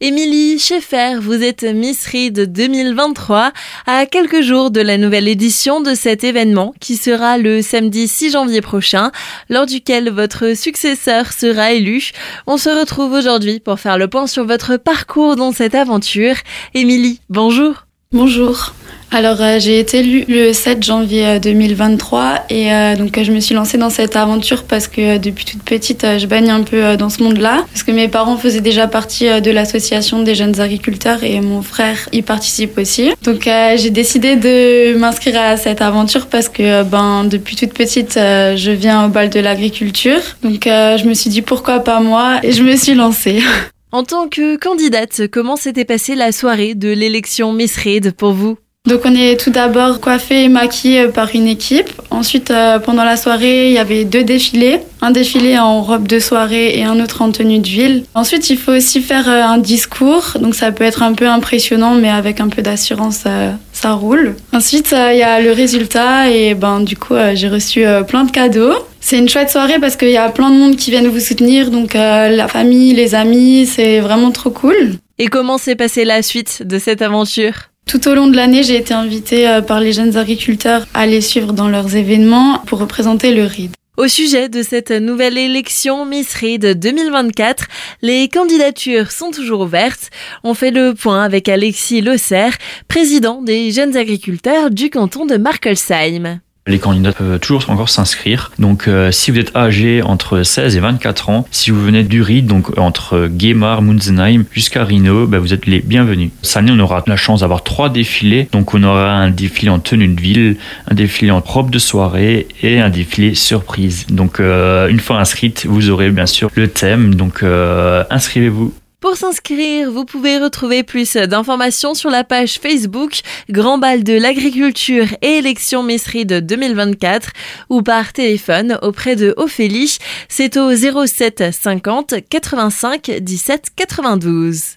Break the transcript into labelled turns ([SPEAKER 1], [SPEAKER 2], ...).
[SPEAKER 1] Émilie Schaeffer, vous êtes Miss Read 2023 à quelques jours de la nouvelle édition de cet événement qui sera le samedi 6 janvier prochain, lors duquel votre successeur sera élu. On se retrouve aujourd'hui pour faire le point sur votre parcours dans cette aventure. Émilie, bonjour.
[SPEAKER 2] Bonjour. Alors euh, j'ai été élue le 7 janvier 2023 euh, et euh, donc je me suis lancée dans cette aventure parce que depuis toute petite je baigne un peu dans ce monde-là parce que mes parents faisaient déjà partie de l'association des jeunes agriculteurs et mon frère y participe aussi. Donc j'ai décidé de m'inscrire à cette aventure parce que ben depuis toute petite je viens au bal de l'agriculture. Donc je me suis dit pourquoi pas moi et je me suis lancée.
[SPEAKER 1] En tant que candidate, comment s'était passée la soirée de l'élection Miss Read pour vous?
[SPEAKER 2] Donc on est tout d'abord coiffé et maquillé par une équipe. Ensuite, euh, pendant la soirée, il y avait deux défilés. Un défilé en robe de soirée et un autre en tenue de ville. Ensuite, il faut aussi faire euh, un discours. Donc ça peut être un peu impressionnant, mais avec un peu d'assurance, euh, ça roule. Ensuite, il y a le résultat et ben du coup, j'ai reçu plein de cadeaux. C'est une chouette soirée parce qu'il y a plein de monde qui viennent vous soutenir. Donc la famille, les amis, c'est vraiment trop cool.
[SPEAKER 1] Et comment s'est passée la suite de cette aventure?
[SPEAKER 2] Tout au long de l'année, j'ai été invitée euh, par les jeunes agriculteurs à les suivre dans leurs événements pour représenter le RID.
[SPEAKER 1] Au sujet de cette nouvelle élection Miss RID 2024, les candidatures sont toujours ouvertes. On fait le point avec Alexis Losser, président des jeunes agriculteurs du canton de Markelsheim.
[SPEAKER 3] Les candidats peuvent toujours encore s'inscrire. Donc, euh, si vous êtes âgé entre 16 et 24 ans, si vous venez du RID, donc entre Guémar, Munzenheim jusqu'à Rhino, bah, vous êtes les bienvenus. Cette année, on aura la chance d'avoir trois défilés. Donc, on aura un défilé en tenue de ville, un défilé en robe de soirée et un défilé surprise. Donc, euh, une fois inscrite, vous aurez bien sûr le thème. Donc, euh, inscrivez-vous.
[SPEAKER 1] Pour s'inscrire, vous pouvez retrouver plus d'informations sur la page Facebook Grand Bal de l'Agriculture et élection Messerie de 2024 ou par téléphone auprès de Ophélie. C'est au 07 50 85 17 92.